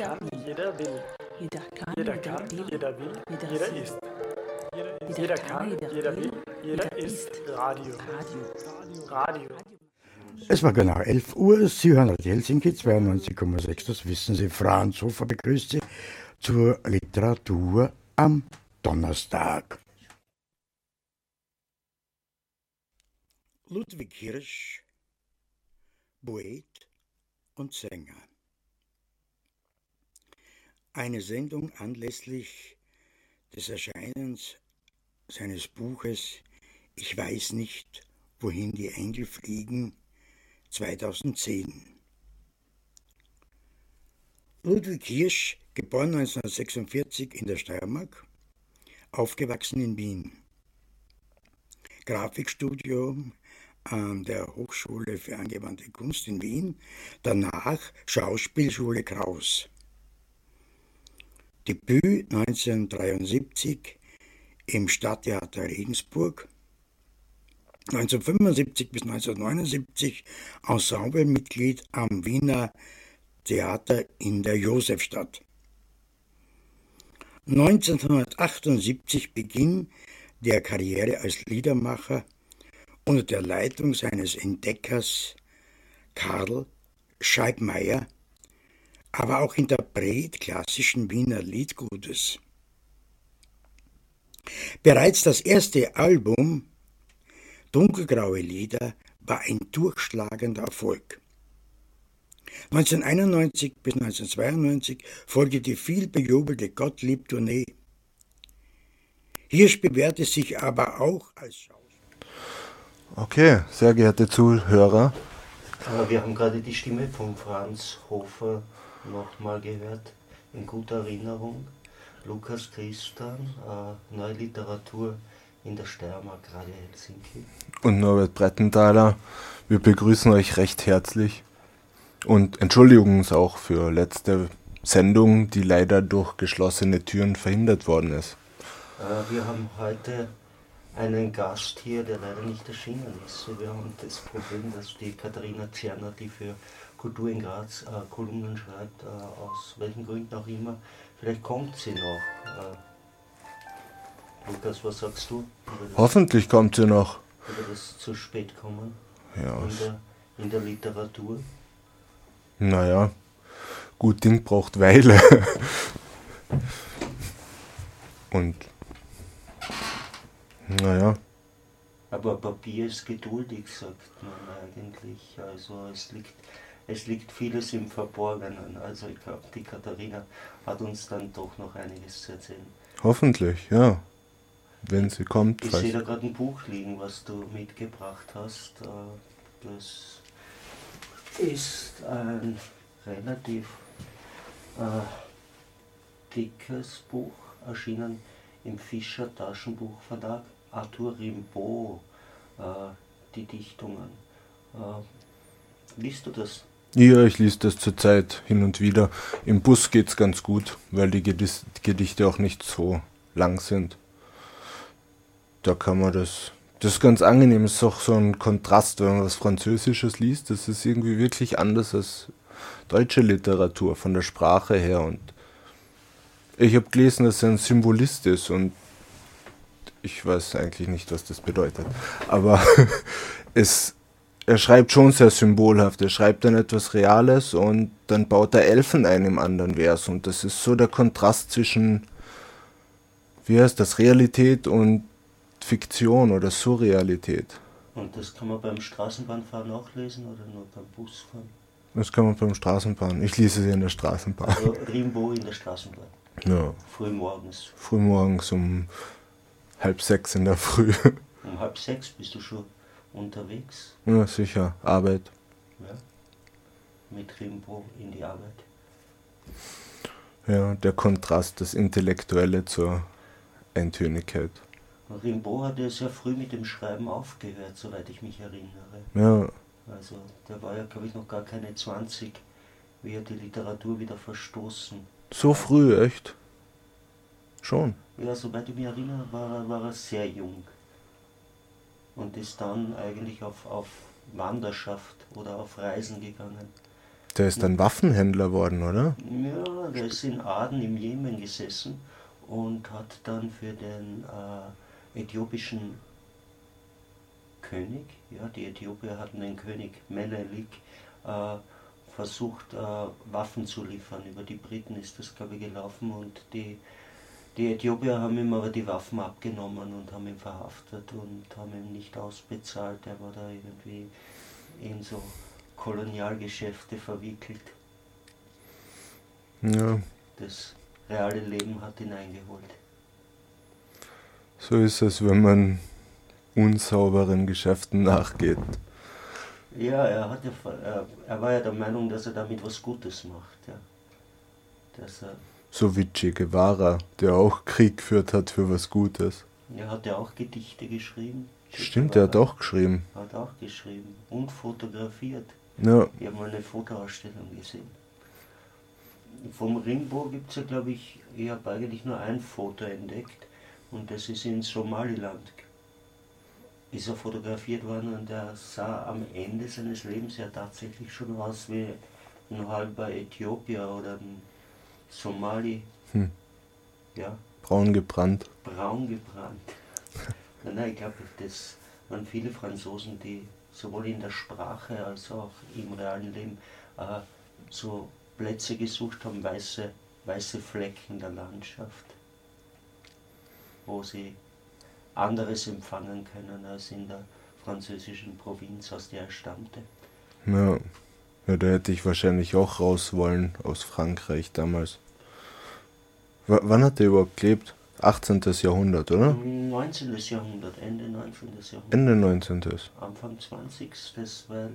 kann, jeder will. Jeder kann, Jeder kann, will, jeder will, jeder ist. Jeder Jeder kann, jeder jeder will, will, jeder ist. Radio. Radio. Radio. Es war genau 11 Uhr. Sie hören Radio Helsinki 92,6. Das wissen Sie. Franz Hofer begrüßt Sie zur Literatur am Donnerstag. Ludwig Hirsch, Poet und Sänger. Eine Sendung anlässlich des Erscheinens seines Buches Ich weiß nicht, wohin die Engel fliegen 2010. Ludwig Hirsch, geboren 1946 in der Steiermark, aufgewachsen in Wien. Grafikstudium an der Hochschule für angewandte Kunst in Wien, danach Schauspielschule Kraus. Debüt 1973 im Stadttheater Regensburg, 1975 bis 1979 Ensemblemitglied am Wiener Theater in der Josefstadt. 1978 Beginn der Karriere als Liedermacher unter der Leitung seines Entdeckers Karl Scheibmeier, aber auch Interpret klassischen Wiener Liedgutes. Bereits das erste Album Dunkelgraue Lieder war ein durchschlagender Erfolg. 1991 bis 1992 folgte die vielbejubelte Gottlieb-Tournee. Hirsch bewährte sich aber auch als Schauspieler. Okay, sehr geehrte Zuhörer, Wir haben gerade die Stimme von Franz Hofer nochmal gehört, in guter Erinnerung. Lukas Christian, äh, Neue Literatur in der Steiermark, Radio Helsinki. und Norbert Brettenthaler. Wir begrüßen euch recht herzlich und entschuldigen uns auch für letzte Sendung, die leider durch geschlossene Türen verhindert worden ist. Äh, Wir haben heute einen Gast hier, der leider nicht erschienen ist. Wir haben das Problem, dass die Katharina Zerner, die für Kultur in Graz äh, Kolumnen schreibt, äh, aus welchen Gründen auch immer, vielleicht kommt sie noch. Äh, Lukas, was sagst du Hoffentlich kommt sie noch. über das zu spät kommen Ja, in der, in der Literatur? naja, gut Ding braucht Weile. Und naja, Aber Papier ist geduldig, sagt man eigentlich. Also es liegt, es liegt vieles im Verborgenen. Also ich glaube, die Katharina hat uns dann doch noch einiges zu erzählen. hoffentlich, ja. Wenn sie kommt. Ich sehe da gerade ein Buch liegen, was du mitgebracht hast. Äh, Das ist ein relativ äh, dickes Buch, erschienen im Fischer Taschenbuchverlag. Arthur Rimbaud, äh, die Dichtungen. Liest du das? Ja, ich lese das zurzeit hin und wieder. Im Bus geht's ganz gut, weil die Gedichte auch nicht so lang sind. Da kann man das. Das ist ganz angenehm. Es ist auch so ein Kontrast, wenn man was Französisches liest. Das ist irgendwie wirklich anders als deutsche Literatur von der Sprache her. Und ich habe gelesen, dass er ein Symbolist ist und ich weiß eigentlich nicht, was das bedeutet. Aber es er schreibt schon sehr symbolhaft. Er schreibt dann etwas Reales und dann baut er Elfen ein im anderen Vers. Und das ist so der Kontrast zwischen, wie heißt das, Realität und Fiktion oder Surrealität. Und das kann man beim Straßenbahnfahren auch lesen oder nur beim Busfahren? Das kann man beim Straßenbahn. Ich lese sie in der Straßenbahn. Also Rimbaud in der Straßenbahn, Ja, früh morgens. frühmorgens um halb sechs in der Früh. Um halb sechs bist du schon unterwegs Ja, sicher. Arbeit. ja? mit Rimbaud in die Arbeit. Ja, der Kontrast, das Intellektuelle zur Eintönigkeit. Rimbaud hat ja sehr früh mit dem Schreiben aufgehört, soweit ich mich erinnere. Ja, Also der war ja, glaube ich, noch gar keine 20, wie er die Literatur wieder verstoßen. so früh, echt? Schon. Ja, soweit ich mich erinnere, war, war er sehr jung. Und ist dann eigentlich auf, auf Wanderschaft oder auf Reisen gegangen. Der ist dann Waffenhändler worden, oder? Ja, der ist in Aden im Jemen gesessen und hat dann für den äh, äthiopischen König, ja, die Äthiopier hatten den König Menelik, äh, versucht, äh, Waffen zu liefern. Über die Briten ist das, glaube ich, gelaufen und die, die Äthiopier haben ihm aber die Waffen abgenommen und haben ihn verhaftet und haben ihn nicht ausbezahlt. Er war da irgendwie in so Kolonialgeschäfte verwickelt. Ja, Das reale Leben hat ihn eingeholt. so ist es, wenn man unsauberen Geschäften nachgeht. Ja, er, hat ja, ver- er, er war ja der Meinung, dass er damit was Gutes macht. Ja. Dass er, So wie Che Guevara, der auch Krieg geführt hat für was Gutes. er hat ja auch Gedichte geschrieben. Che Stimmt, er hat auch geschrieben. Hat auch geschrieben und fotografiert. Ja, Ich habe mal eine Fotoausstellung gesehen. Vom Rimbo gibt es ja, glaube ich, ich habe eigentlich nur ein Foto entdeckt und das ist in Somaliland. Ist er fotografiert worden und er sah am Ende seines Lebens ja tatsächlich schon aus wie ein halber Äthiopier oder ein Somali. Hm. Ja, braun gebrannt. braun gebrannt. nein, nein, ich glaube, das waren viele Franzosen, die sowohl in der Sprache als auch im realen Leben äh, so Plätze gesucht haben, weiße, weiße Flecken der Landschaft, wo sie anderes empfangen können als in der französischen Provinz, aus der er stammte. Ja. Ja, da hätte ich wahrscheinlich auch raus wollen aus Frankreich damals. W wann hat der überhaupt gelebt? 18. Jahrhundert, oder? Im 19. Jahrhundert, Ende 19. Jahrhundert. Ende 19. Anfang 20. Das, weil,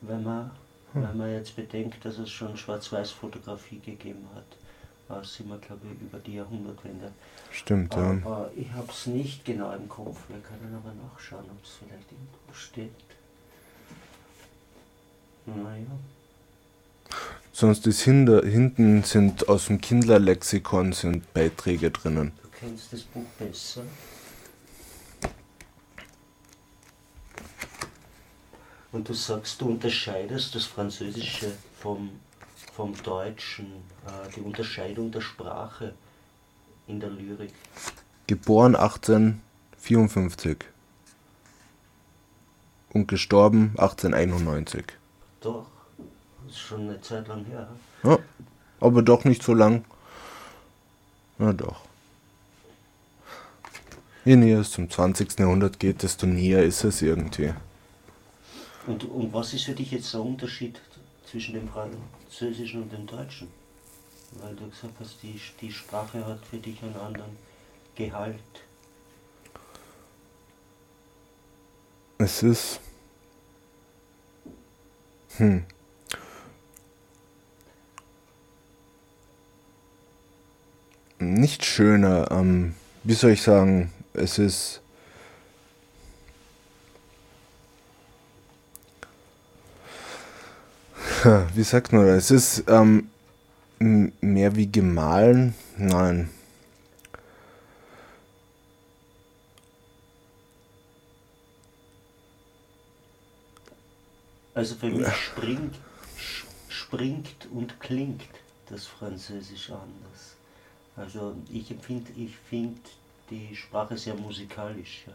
wenn man, wenn man jetzt bedenkt, dass es schon Schwarz-Weiß-Fotografie gegeben hat, sind wir, glaube ich, über die Jahrhundertwende. Stimmt, ja. Aber ich habe es nicht genau im Kopf. Wir können aber nachschauen, ob es vielleicht irgendwo steht. Naja. Sonst ist hinter, hinten sind aus dem Kindlerlexikon sind Beiträge drinnen. Du kennst das Buch besser. Und du sagst, du unterscheidest das Französische vom, vom Deutschen, äh, die Unterscheidung der Sprache in der Lyrik. Geboren 1854 und gestorben 1891. Doch, das ist schon eine Zeit lang her. Ja, aber doch nicht so lang. Na doch. Je näher es zum 20. Jahrhundert geht, desto näher ist es irgendwie. Und, und was ist für dich jetzt der Unterschied zwischen dem Französischen und dem Deutschen? Weil du gesagt hast, die, die Sprache hat für dich einen anderen Gehalt. Es ist. Hm. Nicht schöner, ähm, wie soll ich sagen, es ist. Wie sagt man das? Es ist ähm, mehr wie gemahlen? Nein. Also für mich springt, springt und klingt das Französisch anders. Also ich empfinde, ich finde die Sprache sehr musikalisch. Ja.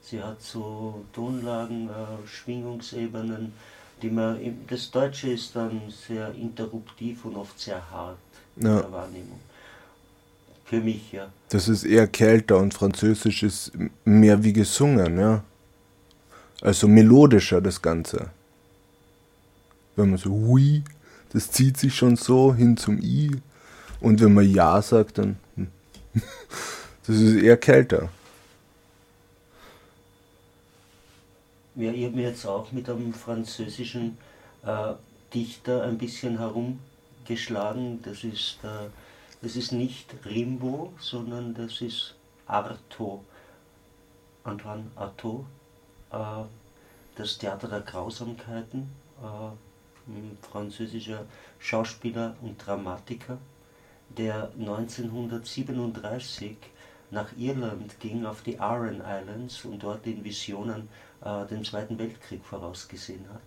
Sie hat so Tonlagen, äh, Schwingungsebenen, die man, das Deutsche ist dann sehr interruptiv und oft sehr hart in Ja. der Wahrnehmung. Für mich, ja. Das ist eher kälter und Französisch ist mehr wie gesungen, ja. Also melodischer das Ganze. Wenn man so oui, das zieht sich schon so hin zum i. Und wenn man ja sagt, dann hm. das ist eher kälter. Ja, ich habe mir jetzt auch mit einem französischen äh, Dichter ein bisschen herumgeschlagen. Das ist, äh, das ist nicht Rimbaud, sondern das ist Artaud. Antoine Artaud. Äh, das Theater der Grausamkeiten. Äh, ein französischer Schauspieler und Dramatiker, der 1937 nach Irland ging auf die Aran Islands und dort in Visionen äh, den Zweiten Weltkrieg vorausgesehen hat.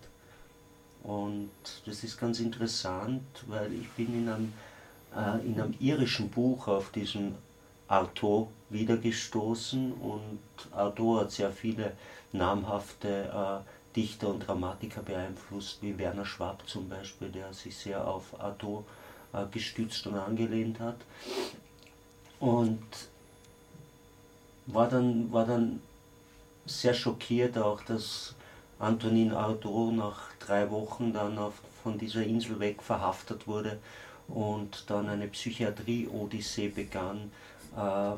Und das ist ganz interessant, weil ich bin in einem, äh, in einem irischen Buch auf diesen Autor wiedergestoßen und Autor hat sehr viele namhafte äh, Dichter und Dramatiker beeinflusst, wie Werner Schwab zum Beispiel, der sich sehr auf Artaud äh, gestützt und angelehnt hat. Und war dann, war dann sehr schockiert auch, dass Antonin Artaud nach drei Wochen dann auf, von dieser Insel weg verhaftet wurde und dann eine Psychiatrie-Odyssee begann, äh,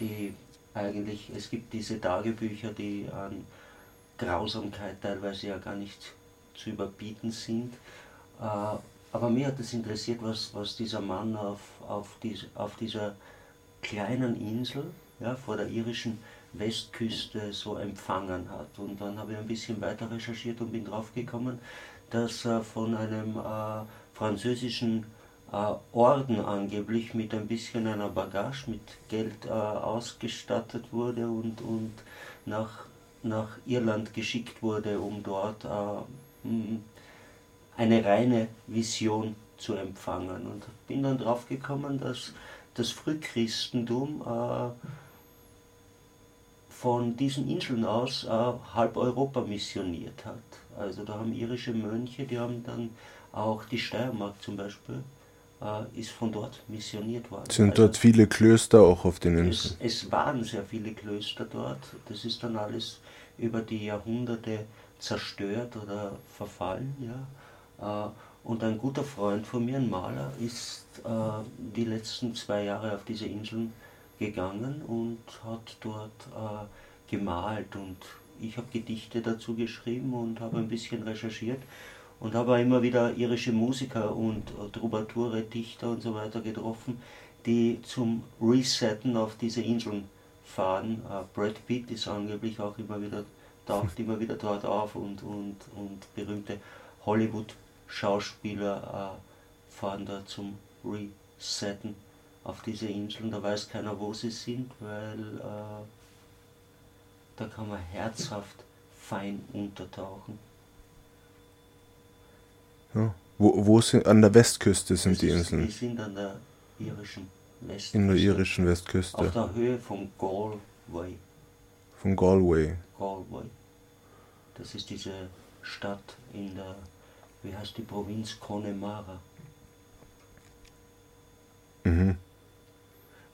die eigentlich, es gibt diese Tagebücher, die an Grausamkeit teilweise ja gar nicht zu überbieten sind. Äh, aber mir hat es interessiert, was, was dieser Mann auf, auf, diese, auf dieser kleinen Insel ja, vor der irischen Westküste so empfangen hat. Und dann habe ich ein bisschen weiter recherchiert und bin draufgekommen, dass er von einem äh, französischen äh, Orden angeblich mit ein bisschen einer Bagage, mit Geld äh, ausgestattet wurde und, und nach, nach Irland geschickt wurde, um dort äh, eine reine Vision zu empfangen. Und bin dann draufgekommen, dass das Frühchristentum äh, von diesen Inseln aus äh, halb Europa missioniert hat. Also da haben irische Mönche, die haben dann auch die Steiermark zum Beispiel, ist von dort missioniert worden. Sind also dort viele Klöster auch auf den Inseln? Es, es waren sehr viele Klöster dort. Das ist dann alles über die Jahrhunderte zerstört oder verfallen. Ja. Äh, und ein guter Freund von mir, ein Maler, ist äh, die letzten zwei Jahre auf diese Inseln gegangen und hat dort äh, gemalt und ich habe Gedichte dazu geschrieben und habe ein bisschen recherchiert und habe immer wieder irische Musiker und Troubadoure, Dichter und so weiter getroffen, die zum Resetten auf diese Inseln fahren. Uh, Brad Pitt ist angeblich auch immer wieder, taucht immer wieder dort auf und, und, und berühmte Hollywood-Schauspieler uh, fahren da zum Resetten auf diese Inseln, da weiß keiner, wo sie sind, weil äh, da kann man herzhaft fein untertauchen. Ja. Wo, wo sind, an der Westküste sind das die ist, Inseln? Die sind an der irischen Westküste. In der irischen Westküste. Auf der Höhe von Galway. Von Galway. Galway. Das ist diese Stadt in der, wie heißt die Provinz Connemara. Mhm.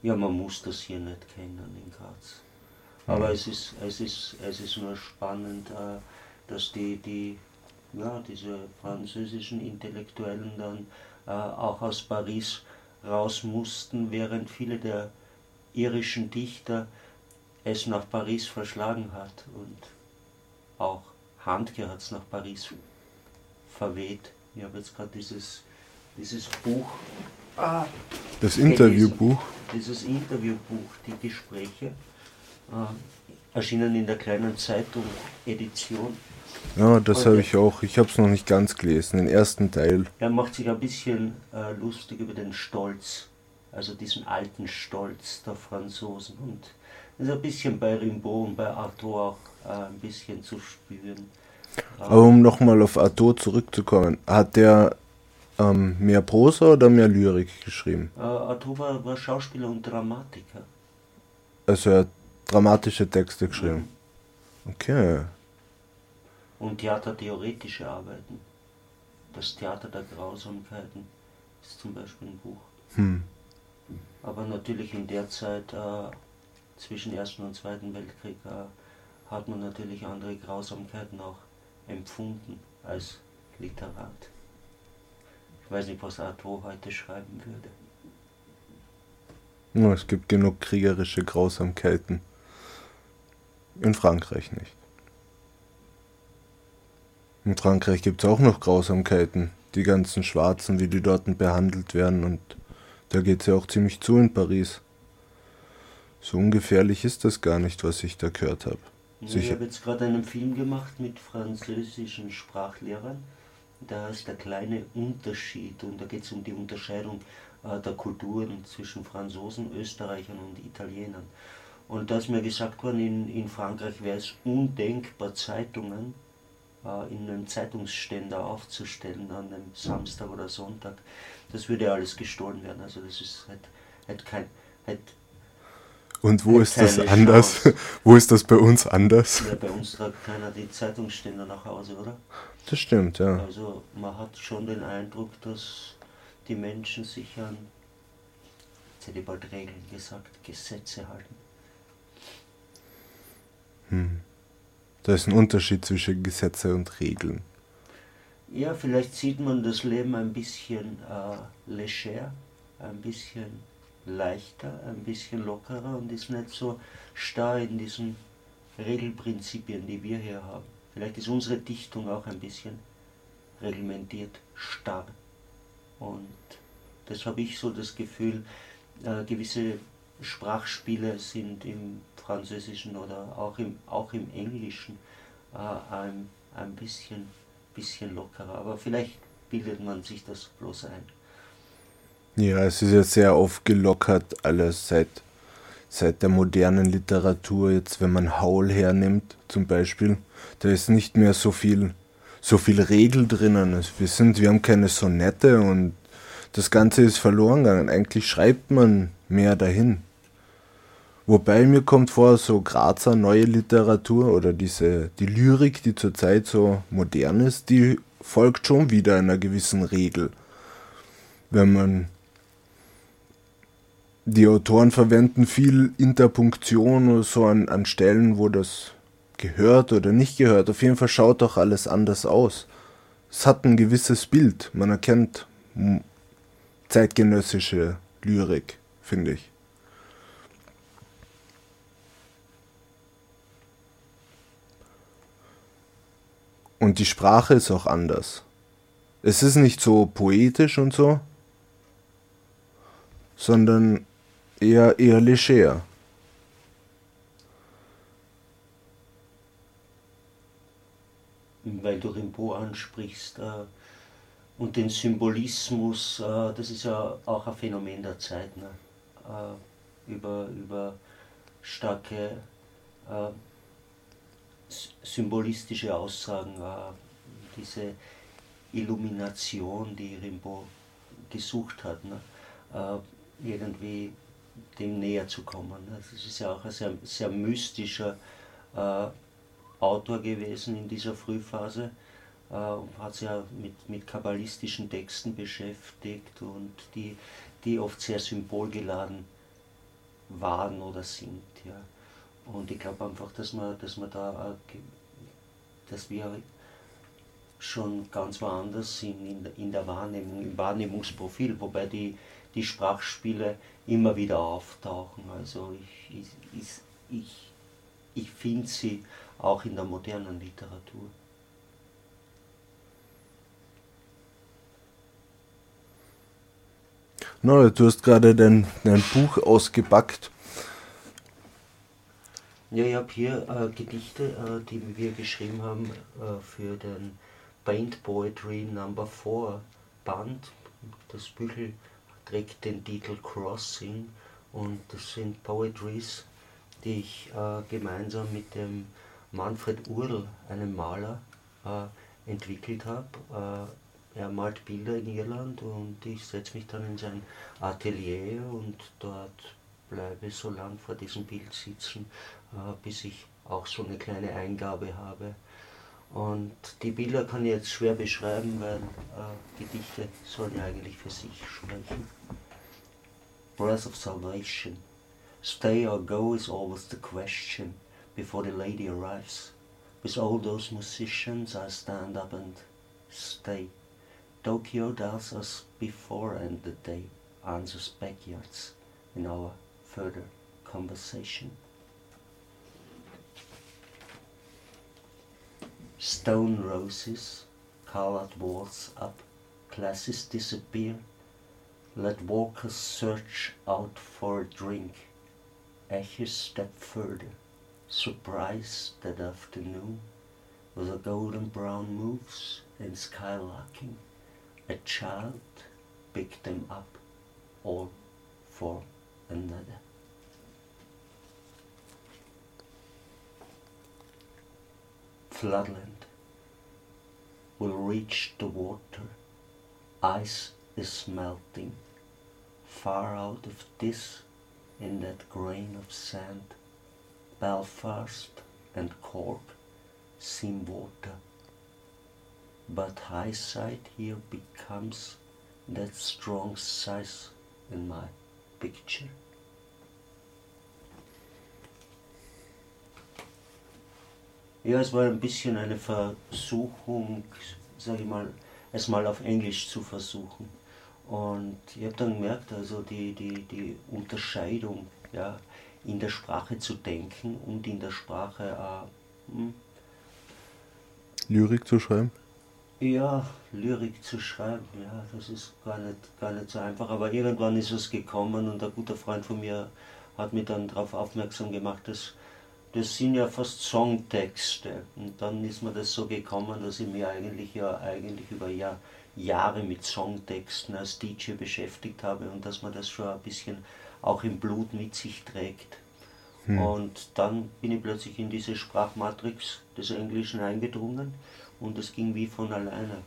Ja, man muss das hier nicht kennen in Graz. Aber es, ist, es, ist, es ist nur spannend, äh, dass die, die, ja, diese französischen Intellektuellen dann äh, auch aus Paris raus mussten, während viele der irischen Dichter es nach Paris verschlagen hat und auch Handke hat es nach Paris verweht. Ich habe jetzt gerade dieses, dieses Buch Ah. Das Interviewbuch? Dieses Interviewbuch, die Gespräche, äh, erschienen in der kleinen Zeitung Edition. Ja, das habe ich auch. Ich habe es noch nicht ganz gelesen, den ersten Teil. Er macht sich ein bisschen äh, lustig über den Stolz, also diesen alten Stolz der Franzosen. Und das ist ein bisschen bei Rimbaud und bei Arthur auch äh, ein bisschen zu spüren. Aber um nochmal auf Arthur zurückzukommen, hat der ähm, mehr Prosa oder mehr Lyrik geschrieben? Äh, Arthur war, war, Schauspieler und Dramatiker. Also er hat dramatische Texte geschrieben. Mhm. Okay. Und theatertheoretische Arbeiten. Das Theater der Grausamkeiten ist zum Beispiel ein Buch. Hm. Aber natürlich in der Zeit äh, zwischen Ersten und Zweiten Weltkrieg äh, hat man natürlich andere Grausamkeiten auch empfunden als Literat. Ich weiß nicht, was Arthur heute schreiben würde. Ja, es gibt genug kriegerische Grausamkeiten. In Frankreich nicht. In Frankreich gibt es auch noch Grausamkeiten. Die ganzen Schwarzen, wie die dort behandelt werden. Und da geht es ja auch ziemlich zu in Paris. So ungefährlich ist das gar nicht, was ich da gehört habe. Ja, ich habe jetzt gerade einen Film gemacht mit französischen Sprachlehrern da ist der kleine Unterschied und da geht es um die Unterscheidung äh, der Kulturen zwischen Franzosen, Österreichern und Italienern. Und da ist mir gesagt worden, in, in Frankreich wäre es undenkbar, Zeitungen äh, in einem Zeitungsständer aufzustellen an einem Samstag oder Sonntag. Das würde alles gestohlen werden. Also das ist halt, halt kein, halt Und wo Hat ist das anders? Chance. wo ist das bei uns anders? ja, bei uns tragt keiner die Zeitungsständer nach Hause, oder? Das stimmt, ja. Also man hat schon den Eindruck, dass die Menschen sich an, jetzt hätte ich bald Regeln gesagt, Gesetze halten. Hm. Da ist ein Unterschied zwischen Gesetze und Regeln. Ja, vielleicht sieht man das Leben ein bisschen äh, leger, ein bisschen leichter, ein bisschen lockerer und ist nicht so starr in diesen Regelprinzipien, die wir hier haben. Vielleicht ist unsere Dichtung auch ein bisschen reglementiert, starr. Und das habe ich so das Gefühl, äh, gewisse Sprachspiele sind im Französischen oder auch im, auch im Englischen äh, ein, ein bisschen, bisschen lockerer. Aber vielleicht bildet man sich das bloß ein. Ja, es ist ja sehr aufgelockert alles seit, seit der modernen Literatur. Jetzt, wenn man Haul hernimmt, zum Beispiel, da ist nicht mehr so viel, so viel Regel drinnen. Wir sind, wir haben keine Sonette und das Ganze ist verloren gegangen. Eigentlich schreibt man mehr dahin. Wobei mir kommt vor, so Grazer neue Literatur oder diese, die Lyrik, die zurzeit so modern ist, die folgt schon wieder einer gewissen Regel. Wenn man die Autoren verwenden viel Interpunktion oder so an, an Stellen, wo das gehört oder nicht gehört. Auf jeden Fall schaut doch alles anders aus. Es hat ein gewisses Bild. Man erkennt zeitgenössische Lyrik, finde ich. Und die Sprache ist auch anders. Es ist nicht so poetisch und so, sondern eher, eher leger. weil du Rimbaud ansprichst äh, und den Symbolismus, äh, das ist ja auch ein Phänomen der Zeit, ne? äh, über, über starke äh, symbolistische Aussagen, äh, diese Illumination, die Rimbaud gesucht hat, ne? äh, irgendwie dem näher zu kommen. Ne? Das ist ja auch ein sehr, sehr mystischer äh, Autor gewesen in dieser Frühphase äh, und hat sich ja mit, mit kabbalistischen Texten beschäftigt und die, die oft sehr symbolgeladen waren oder sind. Ja. Und ich glaube einfach, dass man, dass man da, dass wir schon ganz woanders sind in der Wahrnehmung, im Wahrnehmungsprofil, wobei die, die Sprachspiele immer wieder auftauchen. Also ich, ich, ich, ich, ich finde sie auch in der modernen Literatur. No, du hast gerade dein, dein Buch ausgepackt. Ja, ich habe hier äh, Gedichte, äh, die wir geschrieben haben äh, für den Paint Poetry Number 4 Band. Das Büchel trägt den Titel Crossing und das sind Poetries, die ich äh, gemeinsam mit dem Manfred Url, einem Maler, äh, entwickelt habe. Äh, er malt Bilder in Irland und ich setze mich dann in sein Atelier und dort bleibe so lang vor diesem Bild sitzen, äh, bis ich auch so eine kleine Eingabe habe. Und die Bilder kann ich jetzt schwer beschreiben, weil äh, Gedichte sollen ja eigentlich für sich sprechen. Breath of Salvation. Stay or go is always the question before the lady arrives. With all those musicians, I stand up and stay. Tokyo does us before and the day answers backyards in our further conversation. Stone roses, colored walls up, classes disappear. Let walkers search out for a drink. Ashes step further, surprise that afternoon with a golden brown moves and skylarking. A child picked them up, all for another. Floodland. will reach the water. Ice is melting. Far out of this, in that grain of sand, Belfast and Cork seem water. But high side here becomes that strong size in my picture. Ja, es war ein bisschen eine Versuchung, sage ich mal, es mal auf Englisch zu versuchen. Und ich habe dann gemerkt, also die, die, die Unterscheidung ja, in der Sprache zu denken und in der Sprache äh, hm, Lyrik zu schreiben? ja, Lyrik zu schreiben, ja, das ist gar nicht, gar nicht so einfach. Aber irgendwann ist es gekommen und ein guter Freund von mir hat mich dann darauf aufmerksam gemacht, dass das sind ja fast Songtexte. Und dann ist mir das so gekommen, dass ich mich eigentlich ja eigentlich über Jahr, Jahre mit Songtexten als DJ beschäftigt habe und dass man das schon ein bisschen auch im Blut mit sich trägt. Und dann bin ich plötzlich in diese Sprachmatrix des Englischen eingedrungen und es ging wie von alleine.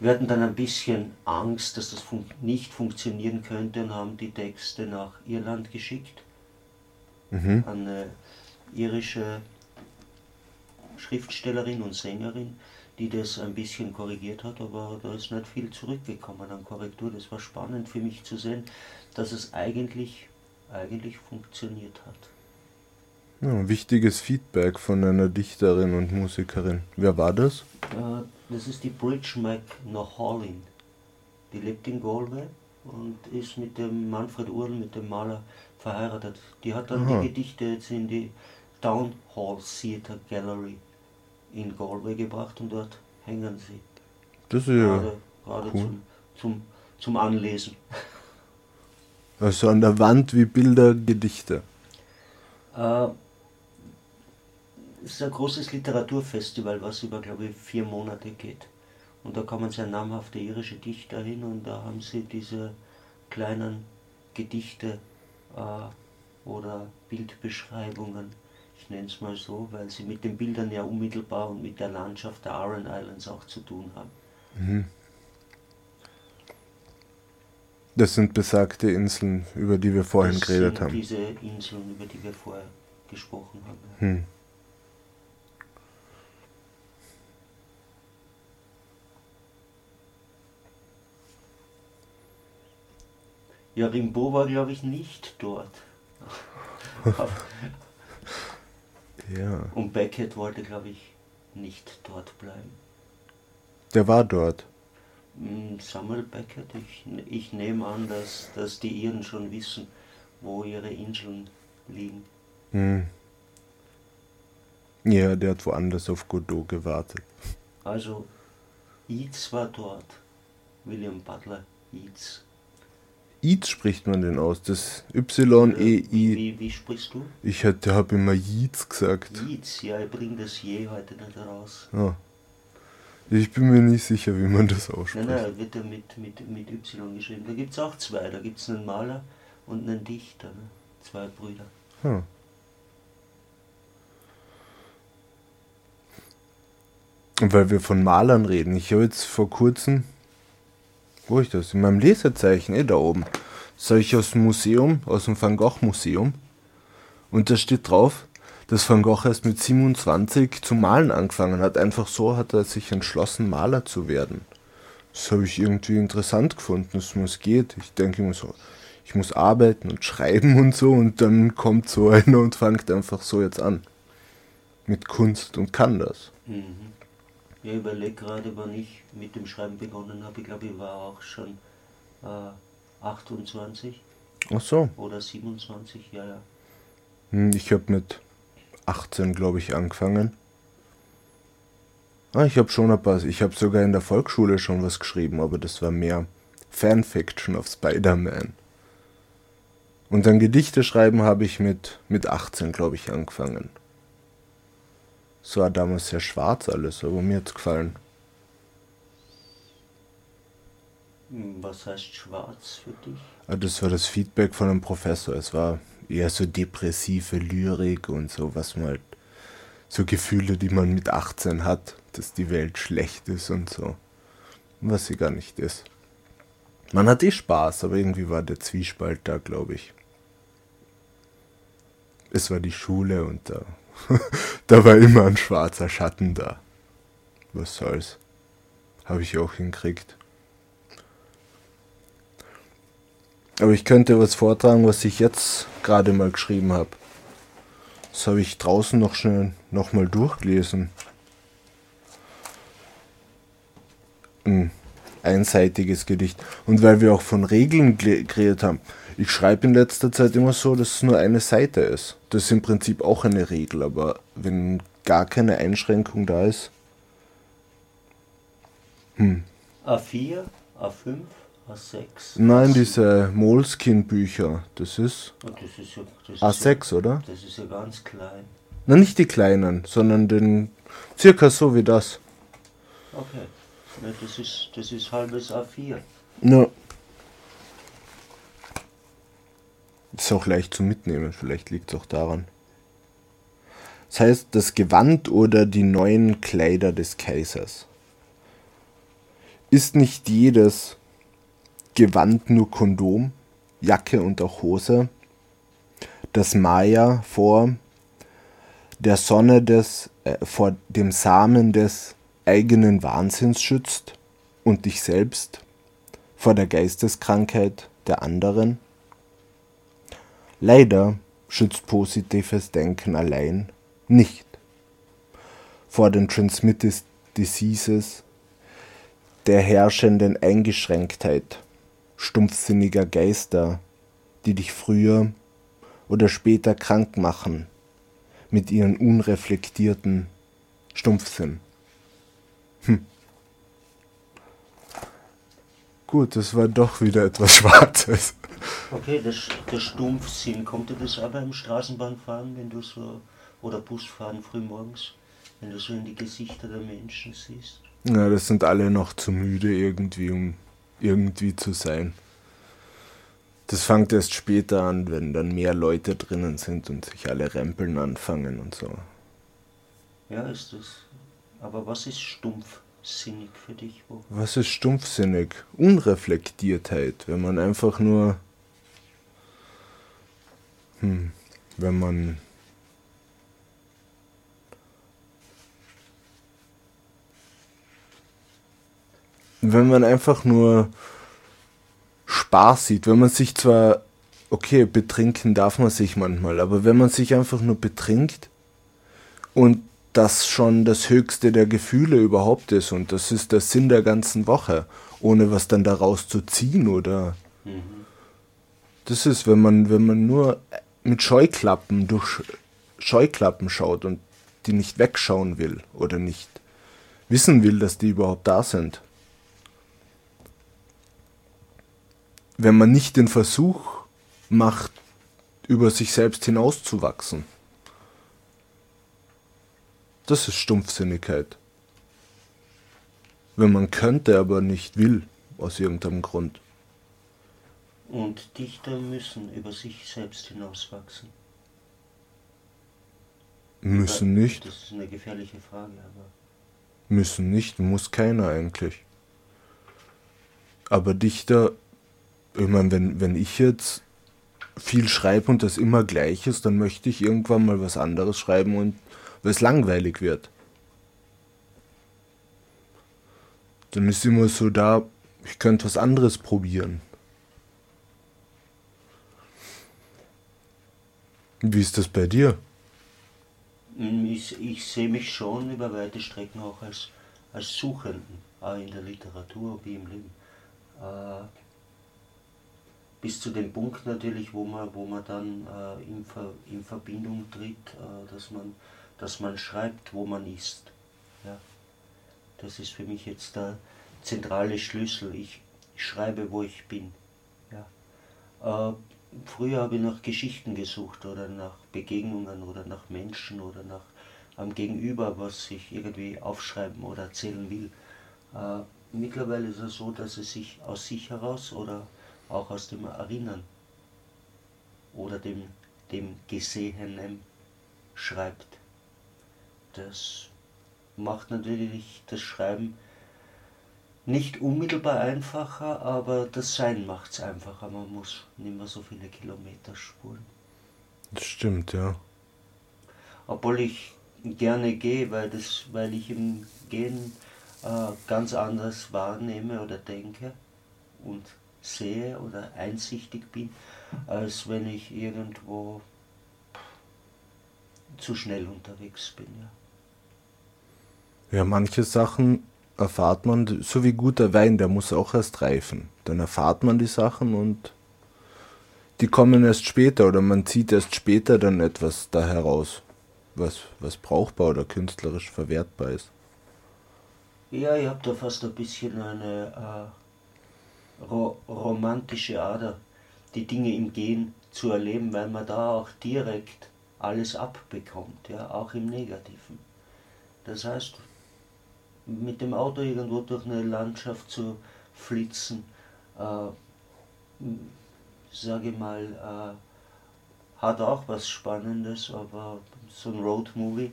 Wir hatten dann ein bisschen Angst, dass das fun nicht funktionieren könnte und haben die Texte nach Irland geschickt Mhm. an eine irische Schriftstellerin und Sängerin, die das ein bisschen korrigiert hat, aber da ist nicht viel zurückgekommen an Korrektur. Das war spannend für mich zu sehen, dass es eigentlich, eigentlich funktioniert hat. Ja, wichtiges Feedback von einer Dichterin und Musikerin. Wer war das? Äh, Das ist die Bridge McNaughallin. Die lebt in Galway und ist mit dem Manfred Url, mit dem Maler, verheiratet. Die hat dann Aha. die Gedichte jetzt in die Town Hall Theatre Gallery in Galway gebracht und dort hängen sie. Das ist ja. Gerade, gerade cool. zum, zum, zum Anlesen. Also an der Wand wie Bilder, Gedichte. Äh, es ist ein großes Literaturfestival, was über, glaube ich, vier Monate geht. Und da kommen sehr namhafte irische Dichter hin und da haben sie diese kleinen Gedichte äh, oder Bildbeschreibungen, ich nenne es mal so, weil sie mit den Bildern ja unmittelbar und mit der Landschaft der Aran Islands auch zu tun haben. Das sind besagte Inseln, über die wir vorhin das geredet sind haben. diese Inseln, über die wir vorher gesprochen haben. Hm. Ja, Rimbaud war, glaube ich, nicht dort. Ja. Und Beckett wollte, glaube ich, nicht dort bleiben. Der war dort. Hm, Samuel Beckett, ich, ich nehme an, dass, dass die Iren schon wissen, wo ihre Inseln liegen. Hm. Ja, der hat woanders auf Godot gewartet. Also, Yeats war dort. William Butler Yeats. Yeats spricht man den aus. Das Y-E-I. wie, wie sprichst du? Ich habe immer Yeats gesagt. Yeats, ja, ich bringe das je heute nicht raus. Ah. Ich bin mir nicht sicher, wie man das Nein, ausspricht. nein, wird ja mit, mit, mit Y geschrieben. Da gibt es auch zwei. Da gibt es einen Maler und einen Dichter. Ne? Zwei Brüder. Hm. Und weil wir von Malern reden, ich habe jetzt vor kurzem, wo ich das? In meinem Lesezeichen, eh da oben, sah ich aus dem Museum, aus dem Van Gogh Museum. Und da steht drauf, dass Van Gogh erst mit 27 zu malen angefangen hat. Einfach so hat er sich entschlossen, Maler zu werden. Das habe ich irgendwie interessant gefunden, dass es geht. Ich denke immer so, ich muss arbeiten und schreiben und so und dann kommt so einer und fängt einfach so jetzt an. Mit Kunst und kann das. Mhm. Ja, ich überlege gerade, wann ich mit dem Schreiben begonnen habe. Ich glaube, ich war auch schon äh, 28 Ach so. oder 27, ja, ja. Hm, Ich habe mit 18, glaube ich, angefangen. Ah, ich habe schon ein paar. Ich habe sogar in der Volksschule schon was geschrieben, aber das war mehr Fanfiction auf Spider-Man. Und dann Gedichte schreiben habe ich mit, mit 18, glaube ich, angefangen. Es war damals sehr schwarz alles, aber mir hat's gefallen. Was heißt schwarz für dich? Ah, Das war das Feedback von einem Professor. Es war eher so depressive Lyrik und so, was man halt, so Gefühle, die man mit 18 hat. dass die Welt schlecht ist und so. Was sie gar nicht ist. Man hat eh Spaß, aber irgendwie war der Zwiespalt da, glaube ich. Es war die Schule und da, da war immer ein schwarzer Schatten da. Was soll's. Habe ich auch hinkriegt. Aber ich könnte was vortragen, was ich jetzt gerade mal geschrieben habe. Das habe ich draußen noch schnell nochmal durchgelesen. Ein einseitiges Gedicht. Und weil wir auch von Regeln geredet haben. Ich schreibe in letzter Zeit immer so, dass es nur eine Seite ist. Das ist im Prinzip auch eine Regel, aber wenn gar keine Einschränkung da ist. Hm. A4, A5, A6. Nein, diese Moleskin-Bücher, das ist, Oh, das ist ja, das A6, ja, oder? Das ist ja ganz klein. Na, nicht die kleinen, sondern den circa so wie das. Okay. Ja, das, ist, das ist halbes A4. Ja. Ist auch leicht zu mitnehmen, vielleicht liegt es auch daran. Das heißt, das Gewand oder die neuen Kleider des Kaisers. Ist nicht jedes Gewand nur Kondom, Jacke und auch Hose, das Maya vor der Sonne des, äh, vor dem Samen des eigenen Wahnsinns schützt und dich selbst vor der Geisteskrankheit der anderen? Leider schützt positives Denken allein nicht vor den Transmitted Diseases der herrschenden Eingeschränktheit stumpfsinniger Geister, die dich früher oder später krank machen mit ihren unreflektierten Stumpfsinn. Hm. Gut, das war doch wieder etwas Schwarzes. Okay, das, der Stumpfsinn, kommt dir das auch beim Straßenbahnfahren, wenn du so, oder Busfahren frühmorgens, wenn du so in die Gesichter der Menschen siehst? Ja, das sind alle noch zu müde irgendwie, um irgendwie zu sein. Das fängt erst später an, wenn dann mehr Leute drinnen sind und sich alle rempeln anfangen und so. Ja, ist das. Aber was ist stumpfsinnig für dich? Wo? Was ist stumpfsinnig? Unreflektiertheit, wenn man einfach nur. Hm, wenn man. Wenn man einfach nur Spaß sieht, wenn man sich zwar, okay, betrinken darf man sich manchmal, aber wenn man sich einfach nur betrinkt und das schon das höchste der Gefühle überhaupt ist und das ist der Sinn der ganzen Woche, ohne was dann daraus zu ziehen oder Mhm. das ist, wenn man wenn man nur mit Scheuklappen durch Scheuklappen schaut und die nicht wegschauen will oder nicht wissen will, dass die überhaupt da sind. Wenn man nicht den Versuch macht, über sich selbst hinauszuwachsen. Das ist Stumpfsinnigkeit. Wenn man könnte, aber nicht will, aus irgendeinem Grund. Und Dichter müssen über sich selbst hinauswachsen. Müssen nicht, Das ist eine gefährliche Frage, aber. müssen nicht, muss keiner eigentlich. Aber Dichter, ich meine, wenn, wenn ich jetzt viel schreibe und das immer gleich ist, dann möchte ich irgendwann mal was anderes schreiben und weil es langweilig wird. Dann ist immer so da, ich könnte was anderes probieren. Wie ist das bei dir? Ich, ich sehe mich schon über weite Strecken auch als, als Suchenden, auch in der Literatur wie im Leben. Äh, bis zu dem Punkt natürlich, wo man, wo man dann äh, in, Ver, in Verbindung tritt, äh, dass, man, dass man schreibt, wo man ist. Ja. Das ist für mich jetzt der zentrale Schlüssel. Ich, ich schreibe, wo ich bin. Ja. Früher habe ich nach Geschichten gesucht oder nach Begegnungen oder nach Menschen oder nach am Gegenüber, was ich irgendwie aufschreiben oder erzählen will. Äh, mittlerweile ist es so, dass es sich aus sich heraus oder auch aus dem Erinnern oder dem, dem Gesehenen schreibt. Das macht natürlich das Schreiben nicht unmittelbar einfacher, aber das Sein macht es einfacher. Man muss nicht mehr so viele Kilometer spulen. Das stimmt, ja. Obwohl ich gerne gehe, weil, das, weil ich im Gehen äh, ganz anders wahrnehme oder denke und sehe oder einsichtig bin, als wenn ich irgendwo zu schnell unterwegs bin. Ja, ja manche Sachen erfahrt man, so wie guter Wein, der muss auch erst reifen. Dann erfahrt man die Sachen und die kommen erst später oder man zieht erst später dann etwas da heraus, was, was brauchbar oder künstlerisch verwertbar ist. Ja, ich habe da fast ein bisschen eine äh, ro romantische Ader, die Dinge im Gehen zu erleben, weil man da auch direkt alles abbekommt, ja, auch im Negativen. Das heißt, mit dem Auto irgendwo durch eine Landschaft zu flitzen, äh, sage mal, äh, hat auch was Spannendes, aber so ein Roadmovie.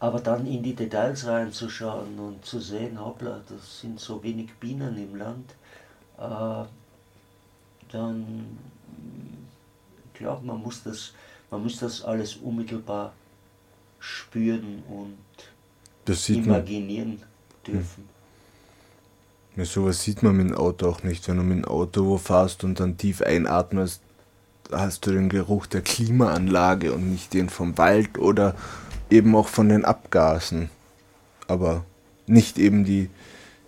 Aber dann in die Details reinzuschauen und zu sehen, hoppla, das sind so wenig Bienen im Land, äh, dann, ich glaube, man muss das, man muss das alles unmittelbar spüren und imaginieren man. dürfen. Ja, sowas sieht man mit dem Auto auch nicht. Wenn du mit dem Auto wo fährst und dann tief einatmest, hast du den Geruch der Klimaanlage und nicht den vom Wald oder eben auch von den Abgasen. Aber nicht eben die,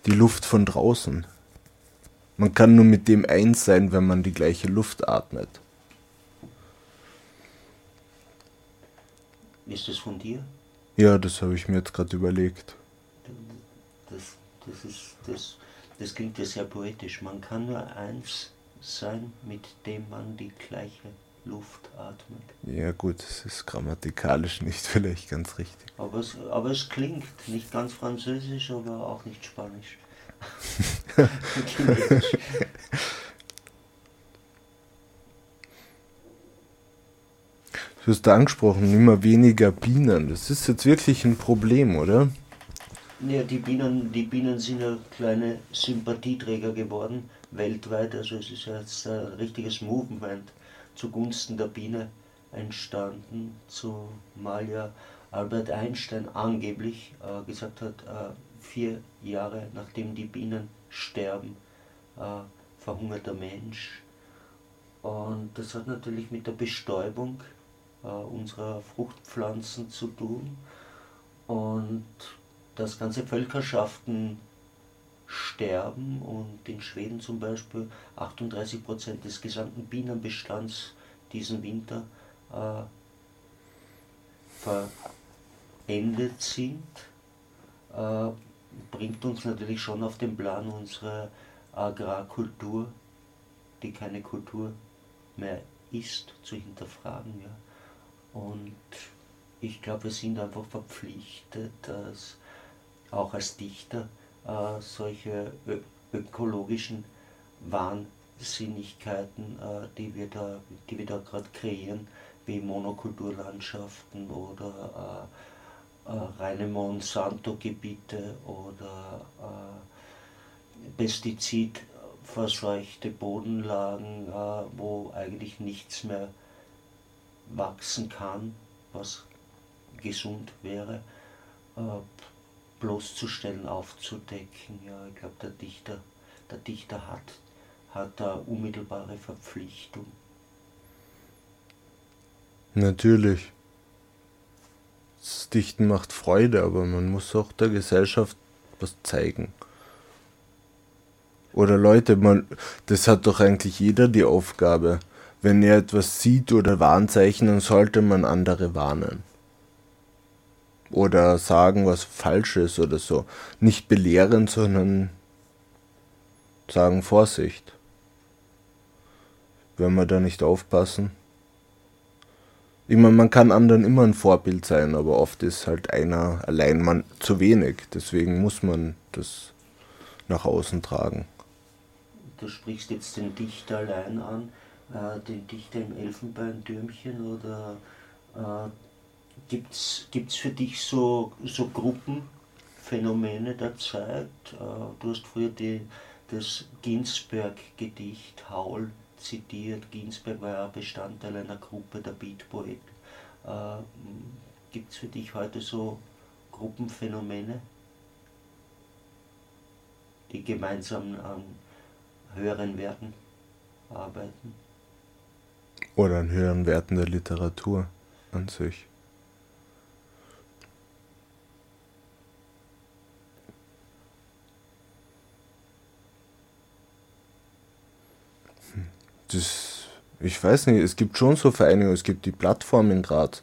die Luft von draußen. Man kann nur mit dem eins sein, wenn man die gleiche Luft atmet. Ist das von dir? Ja, das habe ich mir jetzt gerade überlegt. Das, das, ist, das, das klingt ja sehr poetisch. Man kann nur eins sein, mit dem man die gleiche Luft atmet. Ja gut, es ist grammatikalisch nicht vielleicht ganz richtig. Aber es, aber es klingt nicht ganz französisch, aber auch nicht spanisch. Du hast angesprochen, immer weniger Bienen. Das ist jetzt wirklich ein Problem, oder? Ja, die Bienen, die Bienen sind ja kleine Sympathieträger geworden, weltweit. Also es ist jetzt ein richtiges Movement zugunsten der Biene entstanden, zumal ja Albert Einstein angeblich äh, gesagt hat, äh, vier Jahre nachdem die Bienen sterben, äh, verhungert der Mensch. Und das hat natürlich mit der Bestäubung äh, unserer Fruchtpflanzen zu tun und dass ganze Völkerschaften sterben und in Schweden zum Beispiel 38 Prozent des gesamten Bienenbestands diesen Winter äh, verendet sind, äh, bringt uns natürlich schon auf den Plan unsere Agrarkultur, die keine Kultur mehr ist, zu hinterfragen. Ja. Und ich glaube, wir sind einfach verpflichtet, dass auch als Dichter äh, solche ö- ökologischen Wahnsinnigkeiten, äh, die wir da, die wir da gerade kreieren, wie Monokulturlandschaften oder äh, äh reine Monsanto-Gebiete oder äh, pestizidverseuchte Bodenlagen, äh, wo eigentlich nichts mehr wachsen kann, was gesund wäre, äh, bloßzustellen, aufzudecken. Ja, ich glaube, der Dichter, der Dichter hat, hat da unmittelbare Verpflichtung. Natürlich. Das Dichten macht Freude, aber man muss auch der Gesellschaft was zeigen. Oder Leute, man, das hat doch eigentlich jeder die Aufgabe wenn er etwas sieht oder Warnzeichen, dann sollte man andere warnen. Oder sagen, was falsch ist oder so. Nicht belehren, sondern sagen Vorsicht. Wenn wir da nicht aufpassen. Ich meine, man kann anderen immer ein Vorbild sein, aber oft ist halt einer allein man zu wenig. Deswegen muss man das nach außen tragen. Du sprichst jetzt den Dichter allein an äh, den Dichter im Elfenbeintürmchen oder äh, Gibt es für dich so, so Gruppenphänomene der Zeit? Äh, du hast früher die, das Ginsberg-Gedicht Haul zitiert. Ginsberg war ja Bestandteil einer Gruppe der Beatpoeten. Äh, Gibt es für dich heute so Gruppenphänomene, die gemeinsam an höheren Werten arbeiten? Oder an höheren Werten der Literatur an sich. das, ich weiß nicht, es gibt schon so Vereinigungen, es gibt die Plattform in Graz,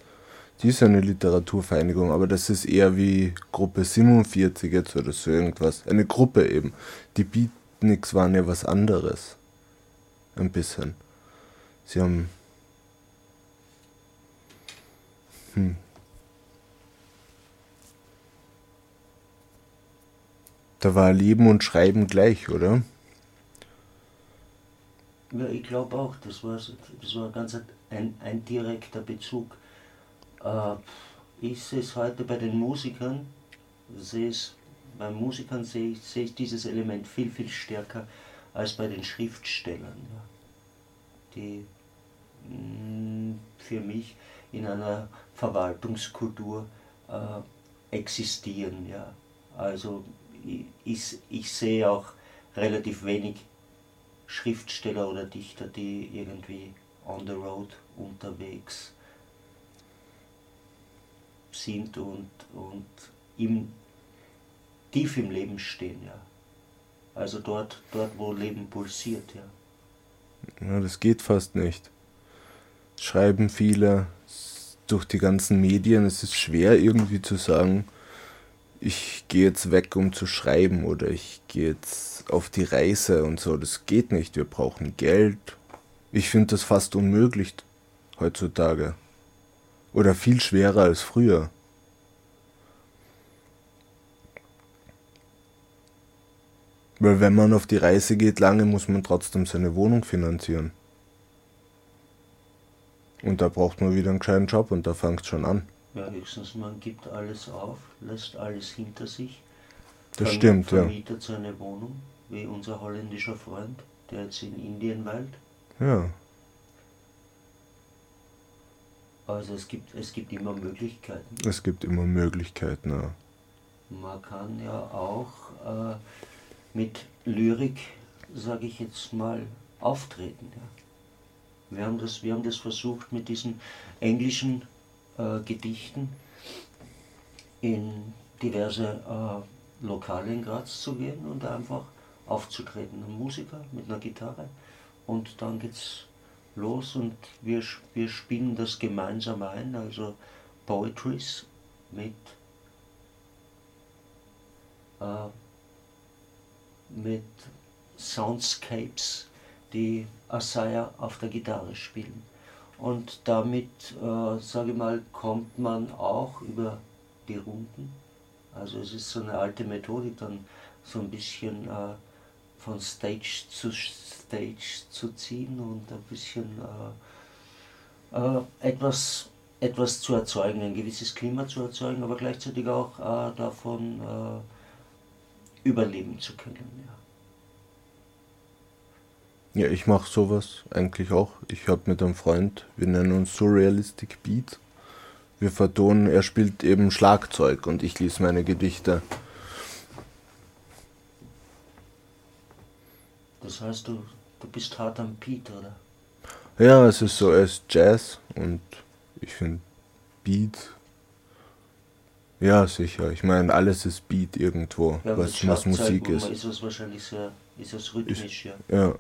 die ist eine Literaturvereinigung, aber das ist eher wie Gruppe 47 jetzt oder so irgendwas. Eine Gruppe eben. Die Beatniks waren ja was anderes. Ein bisschen. Sie haben. Hm. Da war Leben und Schreiben gleich, oder? Ja, ich glaube auch, das war, das war ganz ein, ein direkter Bezug. Äh, ich sehe es heute bei den Musikern, sehe es, bei Musikern sehe ich, sehe ich dieses Element viel, viel stärker als bei den Schriftstellern, ja, die mh, mm, für mich in einer Verwaltungskultur äh, existieren. Ja. Also ich, ich, sehe auch relativ wenig Schriftsteller oder Dichter, die irgendwie on the road unterwegs sind und, und im, tief im Leben stehen, ja. Also dort, dort, wo Leben pulsiert, ja. Ja, das geht fast nicht. Schreiben viele durch die ganzen Medien, es ist schwer irgendwie zu sagen, ich gehe jetzt weg, um zu schreiben oder ich gehe jetzt auf die Reise und so. Das geht nicht. Wir brauchen Geld. Ich finde das fast unmöglich heutzutage. Oder viel schwerer als früher. Weil wenn man auf die Reise geht lange, muss man trotzdem seine Wohnung finanzieren. Und da braucht man wieder einen kleinen Job und da fängt es schon an. Ja, höchstens man gibt alles auf, lässt alles hinter sich. Das stimmt, ja. Vermietet seine Wohnung, wie unser holländischer Freund, der jetzt in Indien weilt. Ja. Also es gibt, es gibt immer Möglichkeiten. Es gibt immer Möglichkeiten, ja. Man kann ja auch äh, mit Lyrik, sage ich jetzt mal, auftreten. Ja. Wir, haben das, wir haben das versucht mit diesen englischen äh, Gedichten in diverse äh, Lokale in Graz zu gehen und einfach aufzutreten. Ein Musiker mit einer Gitarre und dann geht's los und wir, wir spielen das gemeinsam ein, also Poetries mit, äh, mit Soundscapes, die Asaya auf der Gitarre spielen. Und damit, äh, sage ich mal, kommt man auch über die Runden. Also es ist so eine alte Methodik, dann so ein bisschen äh, von Stage zu Stage zu ziehen und ein bisschen äh, äh, etwas, etwas zu erzeugen, ein gewisses Klima zu erzeugen, aber gleichzeitig auch äh, davon äh, überleben zu können. Ja. Ja, ich mache sowas eigentlich auch. Ich habe mit einem Freund, wir nennen uns Surrealistic Beat. Wir vertonen, er spielt eben Schlagzeug und ich lese meine Gedichte. Das heißt, du, du bist hart am Beat, oder? Ja, es ist so, es ist Jazz und ich finde Beat. Ja, sicher. Ich meine, alles ist Beat irgendwo, ja, was, was Musik ist. Ist es wahrscheinlich sehr, ist es rhythmisch, ich, ja. Ja,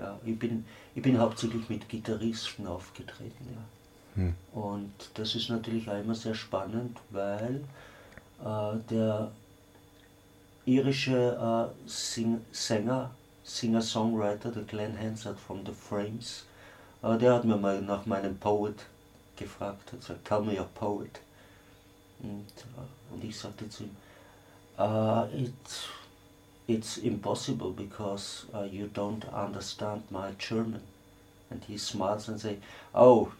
ja, ich, bin, ich bin hauptsächlich mit Gitarristen aufgetreten. Ja. Hm. Und das ist natürlich auch immer sehr spannend, weil äh, der irische äh, Sing Sänger, Singer-Songwriter, der Glenn Hansard von The Frames, äh, der hat mir mal nach meinem Poet gefragt, hat gesagt, tell me your poet. Und, äh, und ich sagte zu ihm, uh, it it's impossible because uh, you don't understand my German. And he smiles and say, oh,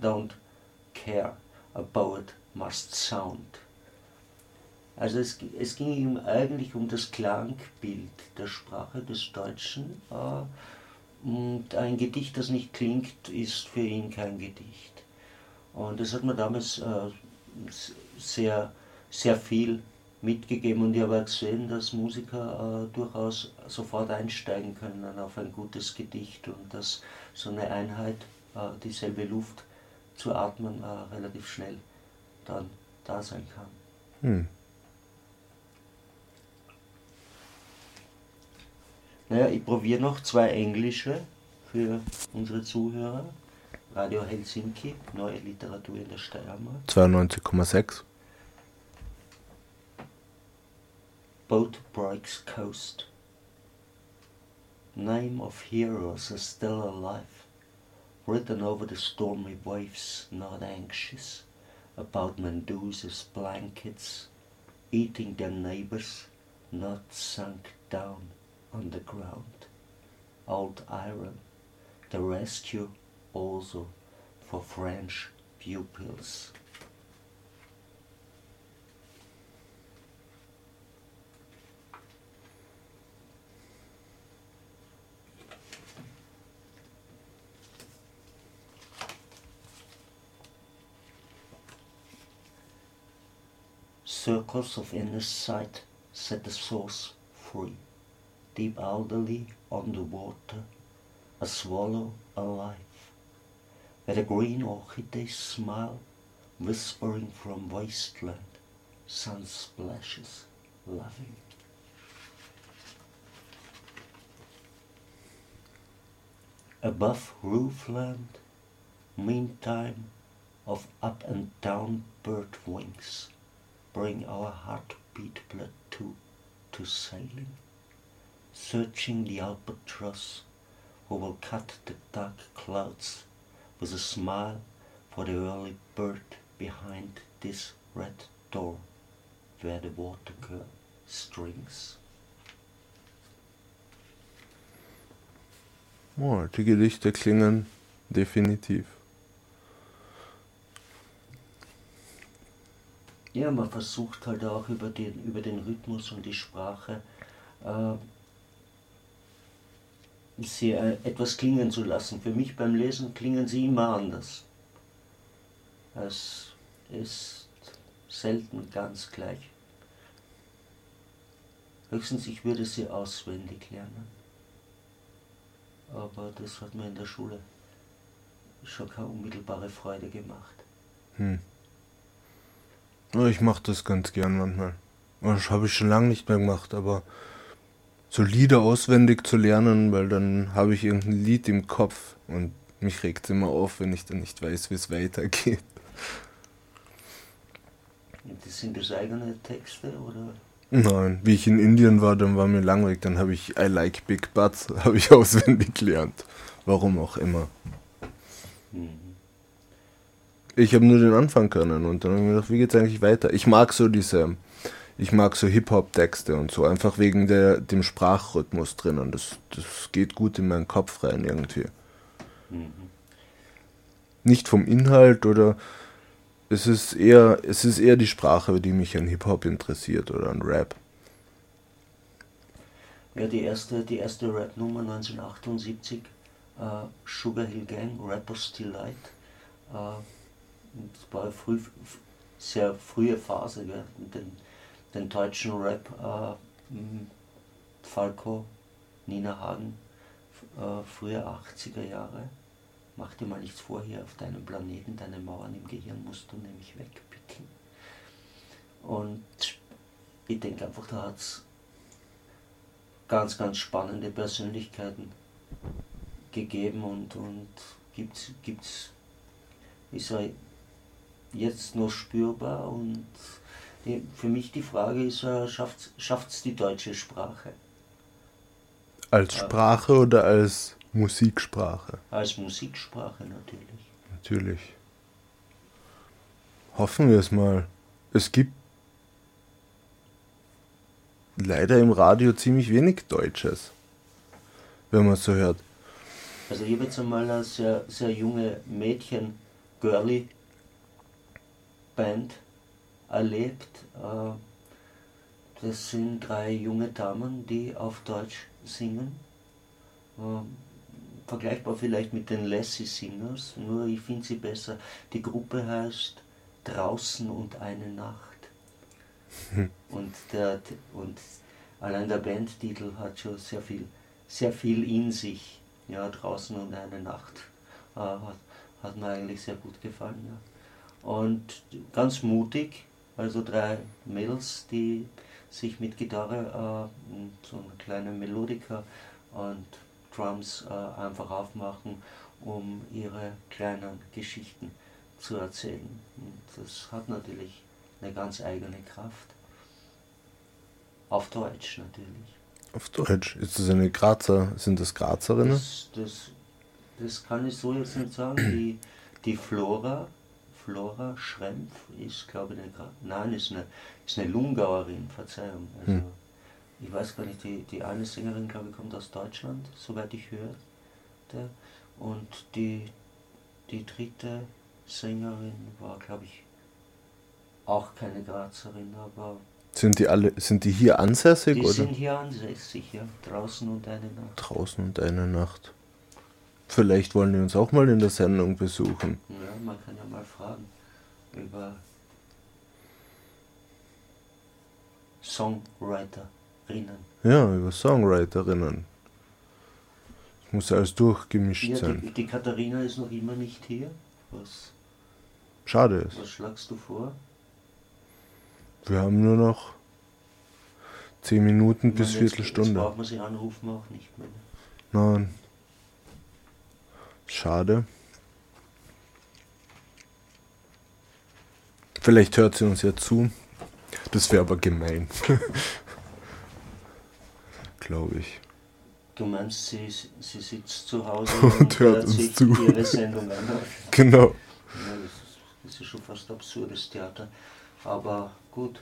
don't care. a poet must sound. Also es, es ging ihm eigentlich um das Klangbild der Sprache des Deutschen. Äh, und ein Gedicht, das nicht klingt, ist für ihn kein Gedicht. Und das hat mir damals äh, sehr, sehr viel mitgegeben und ich habe auch gesehen, dass Musiker äh, durchaus sofort einsteigen können auf ein gutes Gedicht und dass so eine Einheit, äh, dieselbe Luft zu atmen, äh, relativ schnell dann da sein kann. Hm. Naja, ich probiere noch zwei englische für unsere Zuhörer. Radio Helsinki, neue Literatur in der Steiermark. 92,6. Boat breaks coast. Name of heroes are still alive, written over the stormy waves, not anxious about Mendoza's blankets, eating their neighbors, not sunk down on the ground. Old iron, the rescue also for French pupils. Circles of inner sight set the source free. Deep elderly on the water, a swallow alive. Where the green orchids smile, whispering from wasteland, sun splashes, loving. Above roofland, meantime, of up and down bird wings bring our heartbeat blood to, to sailing, searching the albatross who will cut the dark clouds with a smile for the early bird behind this red door where the water girl strings. Oh, die Gedichte klingen definitiv. Ja, man versucht halt auch über den, über den Rhythmus und die Sprache äh, sie äh, etwas klingen zu lassen. Für mich beim Lesen klingen sie immer anders. Es ist selten ganz gleich. Höchstens ich würde sie auswendig lernen. Aber das hat mir in der Schule schon keine unmittelbare Freude gemacht. Hm. Ich mache das ganz gern manchmal. Das habe ich schon lange nicht mehr gemacht, aber so Lieder auswendig zu lernen, weil dann habe ich irgendein Lied im Kopf und mich regt es immer auf, wenn ich dann nicht weiß, wie es weitergeht. Das sind das eigene Texte oder? Nein, wie ich in Indien war, dann war mir langweilig, dann habe ich I Like Big Butts, habe ich auswendig gelernt. Warum auch immer. Mhm. Ich habe nur den Anfang können und dann habe ich mir gedacht, wie geht's eigentlich weiter? Ich mag so diese, ich mag so Hip-Hop-Texte und so, einfach wegen der, dem Sprachrhythmus drinnen. Das, das geht gut in meinen Kopf rein irgendwie. Mhm. Nicht vom Inhalt oder es ist eher, es ist eher die Sprache, die mich an Hip-Hop interessiert oder an Rap. Ja, die erste, die erste Rap-Nummer 1978, äh, Sugar Hill Gang, Rapper's Delight. Äh, es war eine früh, sehr frühe Phase, gell? Den, den deutschen Rap, äh, Falco, Nina Hagen, äh, frühe 80er Jahre. Mach dir mal nichts vor hier auf deinem Planeten, deine Mauern im Gehirn musst du nämlich wegpicken. Und ich denke einfach, da hat es ganz, ganz spannende Persönlichkeiten gegeben und, und gibt es, wie soll jetzt noch spürbar und die, für mich die Frage ist, äh, schafft es die deutsche Sprache? Als Sprache oder als Musiksprache? Als Musiksprache natürlich. Natürlich. Hoffen wir es mal. Es gibt leider im Radio ziemlich wenig Deutsches, wenn man es so hört. Also ich habe jetzt einmal eine sehr, sehr junge Mädchen, Girlie, Band erlebt. Äh, das sind drei junge Damen, die auf Deutsch singen. Ähm, vergleichbar vielleicht mit den Lassie Singers, nur ich finde sie besser. Die Gruppe heißt Draußen und eine Nacht. Und, der, und allein der Bandtitel hat schon sehr viel, sehr viel in sich. Ja, draußen und eine Nacht. Äh, hat, hat mir eigentlich sehr gut gefallen. Ja. Und ganz mutig, also drei Mädels, die sich mit Gitarre, äh, so eine kleine Melodika und Drums äh, einfach aufmachen, um ihre kleinen Geschichten zu erzählen. Und das hat natürlich eine ganz eigene Kraft. Auf Deutsch natürlich. Auf Deutsch. Ist das eine Grazer, sind das Grazerinnen? Das, das, das kann ich so jetzt nicht sagen. Die, die Flora, Flora Schrempf ist, glaube ich, eine, nein, ist eine, ist eine Lungauerin, Verzeihung. Also, hm. Ich weiß gar nicht, die, die eine Sängerin, glaube ich, kommt aus Deutschland, soweit ich höre. Und die, die dritte Sängerin war, glaube ich, auch keine Grazerin, aber. Sind die alle, sind die hier ansässig? Die oder? sind hier ansässig, ja. Draußen und eine Nacht. Draußen und eine Nacht. Vielleicht wollen die uns auch mal in der Sendung besuchen. Ja, man kann ja mal fragen über Songwriterinnen. Ja, über Songwriterinnen. Das muss alles durchgemischt ja, sein. Die, die Katharina ist noch immer nicht hier. Was, Schade ist. was schlagst du vor? Wir haben nur noch 10 Minuten Ich bis meine, Viertelstunde. Jetzt braucht man sie anrufen auch nicht mehr. Nein. Schade. Vielleicht hört sie uns ja zu. Das wäre aber gemein. Glaube ich. Du meinst, sie, sie sitzt zu Hause Und hört uns sich zu. ihre Sendung an. Genau. Ja, das, ist, das ist schon fast absurdes Theater. Aber gut.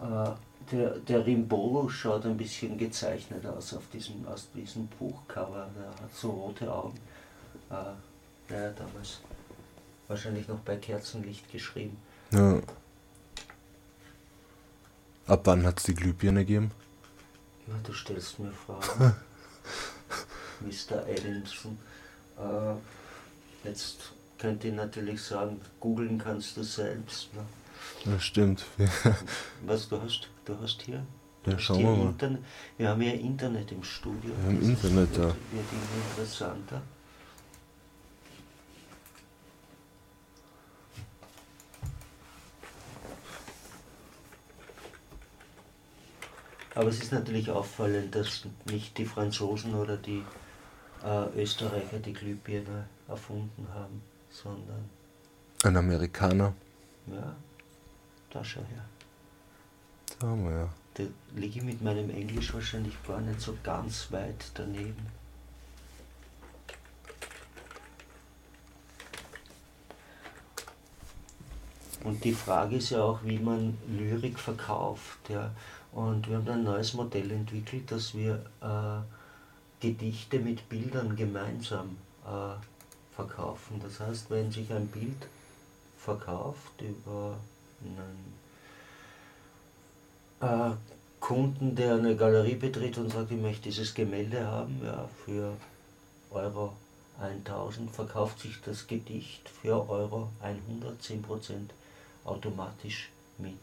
Äh, der, der Rimbaud schaut ein bisschen gezeichnet aus auf diesem, aus diesem Buchcover. Der hat so rote Augen. Äh, ja, damals wahrscheinlich noch bei Kerzenlicht geschrieben. Ja. Ab wann hat es die Glühbirne gegeben? Ja, du stellst mir Fragen. Mr. Edinson. Äh, jetzt könnt ihr natürlich sagen, googeln kannst du selbst. Ne? Ja, stimmt. Was du hast, du hast hier? Ja, schauen wir mal. Internet, wir haben ja Internet im Studio. Wir haben Das Internet da. Wird, wird immer interessanter. Aber es ist natürlich auffallend, dass nicht die Franzosen oder die äh, Österreicher die Glühbirne erfunden haben, sondern, Ein Amerikaner. ja, da schau her. Da haben wir ja. Da liege ich mit meinem Englisch wahrscheinlich gar nicht so ganz weit daneben. Und die Frage ist ja auch, wie man Lyrik verkauft. Ja. Und wir haben ein neues Modell entwickelt, dass wir äh, Gedichte mit Bildern gemeinsam äh, verkaufen. Das heißt, wenn sich ein Bild verkauft über einen äh, Kunden, der eine Galerie betritt und sagt, ich möchte dieses Gemälde haben, ja, für Euro 1000 verkauft sich das Gedicht für Euro 100, 10% automatisch mit.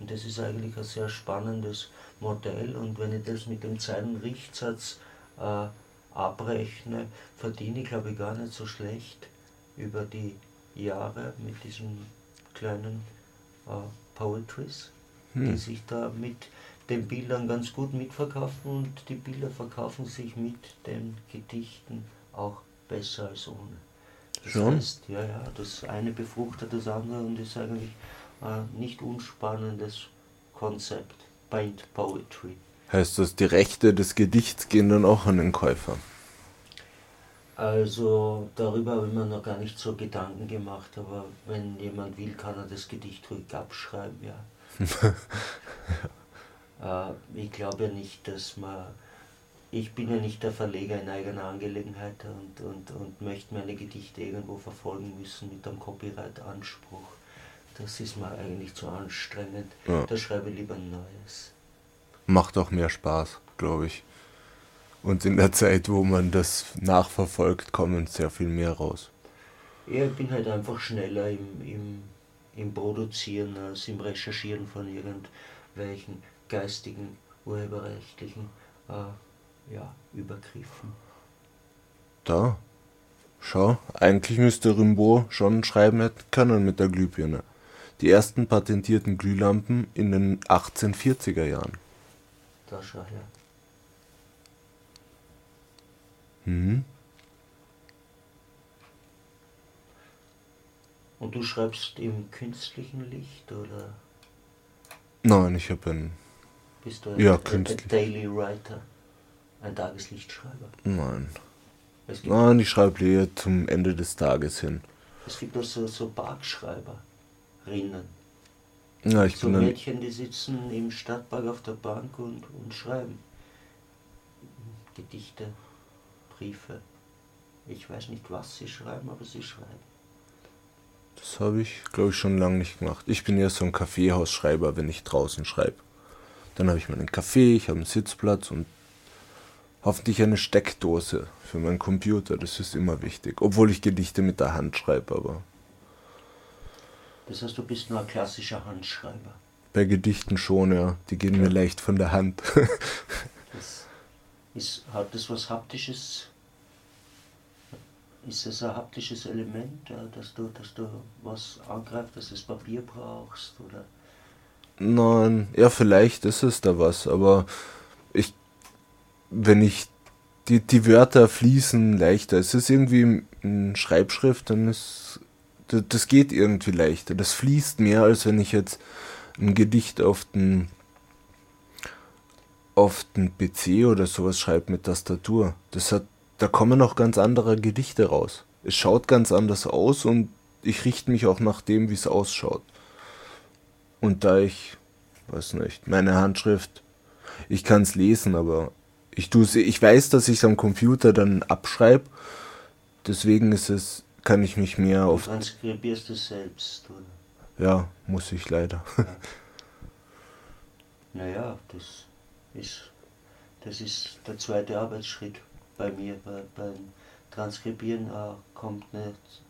Und das ist eigentlich ein sehr spannendes Modell und wenn ich das mit dem Zeilenrichtsatz äh, abrechne, verdiene ich glaube ich gar nicht so schlecht über die Jahre mit diesen kleinen äh, Poetries, die Hm. sich da mit den Bildern ganz gut mitverkaufen und die Bilder verkaufen sich mit den Gedichten auch besser als ohne. Das Schon? heißt, ja, ja, das eine befruchtet das andere und ist eigentlich ein nicht unspannendes Konzept. Paint Poetry. Heißt das, die Rechte des Gedichts gehen dann auch an den Käufer? Also darüber habe ich mir noch gar nicht so Gedanken gemacht, aber wenn jemand will, kann er das Gedicht ruhig abschreiben, ja. äh, ich glaube ja nicht, dass man. Ich bin ja nicht der Verleger in eigener Angelegenheit und, und, und möchte meine Gedichte irgendwo verfolgen müssen mit einem Copyright-Anspruch. Das ist mir eigentlich zu anstrengend. Ja. Da schreibe ich lieber ein neues. Macht auch mehr Spaß, glaube ich. Und in der Zeit, wo man das nachverfolgt, kommen sehr viel mehr raus. Ja, ich bin halt einfach schneller im, im, im Produzieren als im Recherchieren von irgendwelchen geistigen, urheberrechtlichen äh, ja, Übergriffen. Da. Schau, eigentlich müsste Rimbaud schon schreiben hätten können mit der Glühbirne. Die ersten patentierten Glühlampen in den 1840er Jahren. Da schau her. Mhm. Und du schreibst im künstlichen Licht oder Nein, ich habe ein. bist du ein, Ja, ein, ein. Daily Writer, ein Tageslichtschreiber? Nein. Nein, ich schreibe eher zum Ende des Tages hin. es gibt auch so, so Parkschreiberinnen. Ja, ich So bin. Mädchen, die sitzen im Stadtpark auf der Bank und, und schreiben. Gedichte, Briefe. Ich weiß nicht, was sie schreiben, aber sie schreiben. Das habe ich, glaube ich, schon lange nicht gemacht. Ich bin eher so ein Kaffeehausschreiber, wenn ich draußen schreibe. Dann habe ich meinen Kaffee, ich habe einen Sitzplatz und hoffentlich eine Steckdose für meinen Computer. Das ist immer wichtig. Obwohl ich Gedichte mit der Hand schreibe, aber Das heißt, du bist nur ein klassischer Handschreiber. bei Gedichten schon, ja. Die gehen mir leicht von der Hand. Das ist, hat das was Haptisches? Ist das ein haptisches Element, dass du, dass du was angreifst, dass du das Papier brauchst? Oder? Nein, ja, vielleicht ist es da was, aber ich, wenn ich, die, die Wörter fließen leichter. Es ist irgendwie in Schreibschrift, dann ist, das, geht irgendwie leichter. Das fließt mehr, als wenn ich jetzt ein Gedicht auf den, auf den PC oder sowas schreibe mit Tastatur. Das hat, da kommen auch ganz andere Gedichte raus. Es schaut ganz anders aus und ich richte mich auch nach dem, wie es ausschaut. Und da ich, weiß nicht, meine Handschrift, ich kann es lesen, aber ich tue ich weiß, dass ich es am Computer dann abschreibe. Deswegen ist es, kann ich mich mehr Du auf, transkribierst es selbst, oder? ja, muss ich leider. Naja, das ist, das ist der zweite Arbeitsschritt bei mir. Bei, beim Transkribieren äh, kommt, nicht,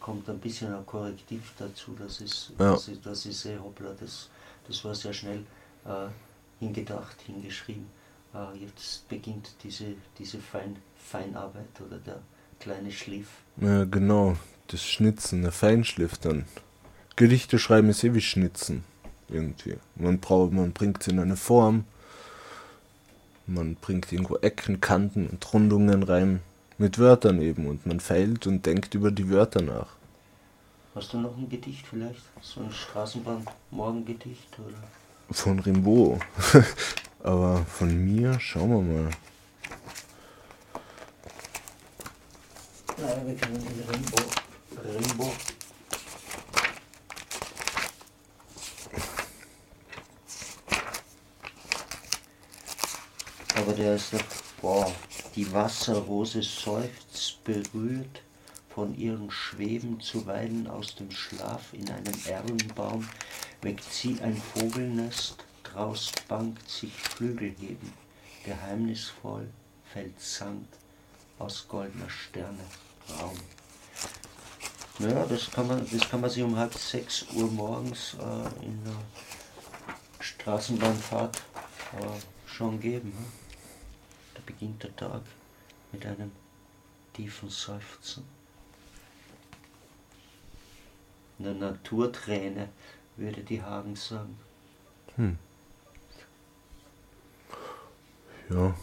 kommt ein bisschen ein Korrektiv dazu. Das ist, Ja. das ist, das ist eh hoppla, das, das war sehr schnell äh, hingedacht, hingeschrieben. Äh, jetzt beginnt diese, diese Fein, Feinarbeit oder der kleine Schliff. Ja, genau, das Schnitzen, der Feinschliff dann. Gedichte schreiben ist eh wie Schnitzen, irgendwie. Man braucht, man bringt es in eine Form, man bringt irgendwo Ecken, Kanten und Rundungen rein, mit Wörtern eben, und man feilt und denkt über die Wörter nach. Hast du noch ein Gedicht vielleicht? So ein Straßenbahn-Morgengedicht? Oder? Von Rimbaud. Aber von mir, schauen wir mal. Nein, wir können den Rimbo. Rimbo. Aber der ist doch, boah, die Wasserrose seufzt berührt von ihrem Schweben zuweilen aus dem Schlaf in einem Erlenbaum, weckt sie ein Vogelnest, draus bangt sich Flügel heben, geheimnisvoll fällt Sand aus goldener Sterne Raum. Naja, das kann man, das kann man sich um halb sechs Uhr morgens äh, in der Straßenbahnfahrt äh, schon geben. Ne? Da beginnt der Tag mit einem tiefen Seufzen. Eine Naturträne, würde die Hagen sagen. Ja.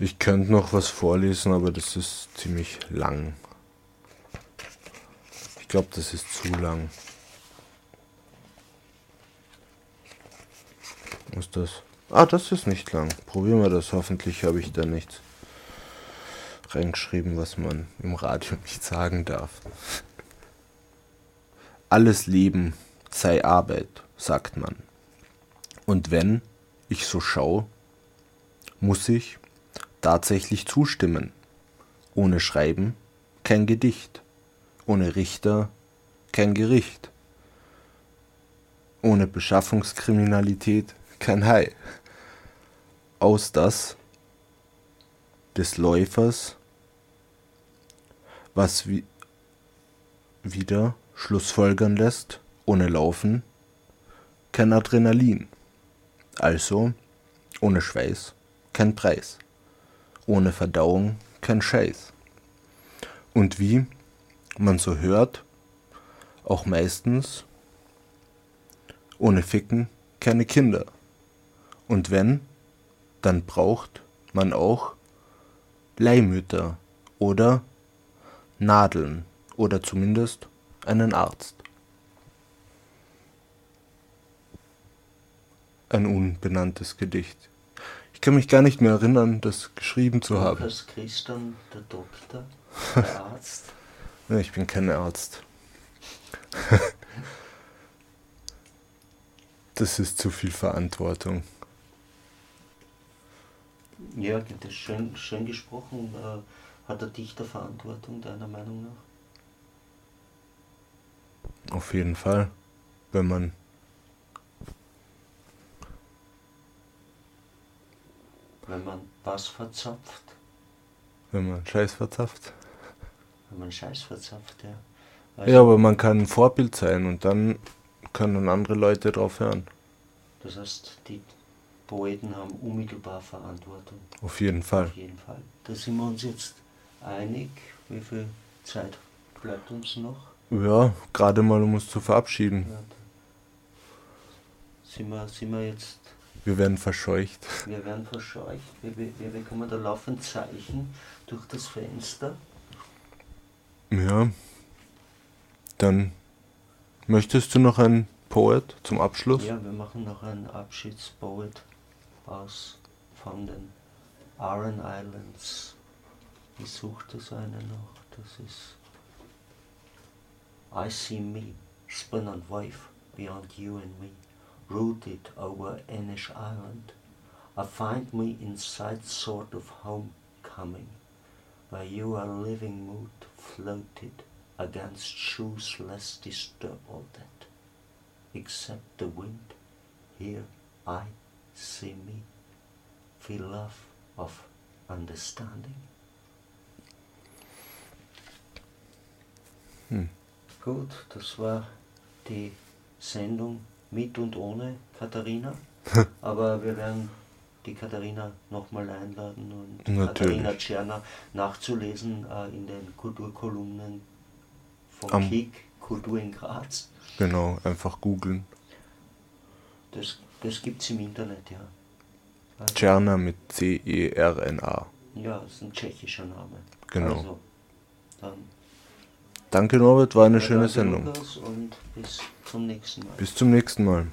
Ich könnte noch was vorlesen, aber das ist ziemlich lang. Ich glaube, das ist zu lang. Was ist das? Ah, das ist nicht lang. Probieren wir das. Hoffentlich habe ich da nichts reingeschrieben, was man im Radio nicht sagen darf. Alles Leben sei Arbeit, sagt man. Und wenn ich so schaue, muss ich tatsächlich zustimmen. Ohne Schreiben kein Gedicht, ohne Richter kein Gericht. Ohne Beschaffungskriminalität kein Hai. Aus das des Läufers, was wie wieder schlussfolgern lässt, ohne Laufen kein Adrenalin. Also ohne Schweiß kein Preis. Ohne Verdauung kein Scheiß. Und wie man so hört, auch meistens ohne Ficken keine Kinder. Und wenn, dann braucht man auch Leihmütter oder Nadeln oder zumindest einen Arzt. Ein unbenanntes Gedicht. Ich kann mich gar nicht mehr erinnern, das geschrieben zu haben. Lukas Christian, der Doktor, der Arzt. Ja, ich bin kein Arzt. das ist zu viel Verantwortung. Ja, das ist schön, schön gesprochen. Äh, Hat der Dichter Verantwortung, deiner Meinung nach? Auf jeden Fall. Wenn man Wenn man was verzapft, wenn man Scheiß verzapft. wenn man Scheiß verzapft, ja. Ja, aber man kann ein Vorbild sein und dann können andere Leute drauf hören. Das heißt, die Poeten haben unmittelbar Verantwortung. Auf jeden Fall. Auf jeden Fall. Da sind wir uns jetzt einig. Wie viel Zeit bleibt uns noch? Ja, gerade mal um uns zu verabschieden. Ja, sind, wir, sind wir jetzt, Wir werden verscheucht. wir werden verscheucht. Wir, wir, wir bekommen da laufend Zeichen durch das Fenster. Ja. Dann möchtest du noch ein Poet zum Abschluss? Ja, wir machen noch einen Abschiedspoet aus von den Aran Islands. Ich suchte so eine noch. Das ist I see me, spun and wave beyond you and me, rooted over Enish Island. I find me inside sort of homecoming, where you are living mood floated against shoes less disturbed that except the wind. Here I see me, feel love of understanding. Hm. Gut, das war die Sendung mit und ohne Katharina. Aber wir werden die Katharina nochmal einladen und Natürlich. Katharina Tscherner nachzulesen äh, in den Kulturkolumnen von Am- KIK, Kultur in Graz. Genau, einfach googeln. Das, das gibt es im Internet, ja. Also, Czerna mit E C-E-R-N-A. ja, das ist ein tschechischer Name. Genau. Also, dann Danke Norbert, war eine Ja, schöne Sendung. Bis zum nächsten Mal. Bis zum nächsten Mal.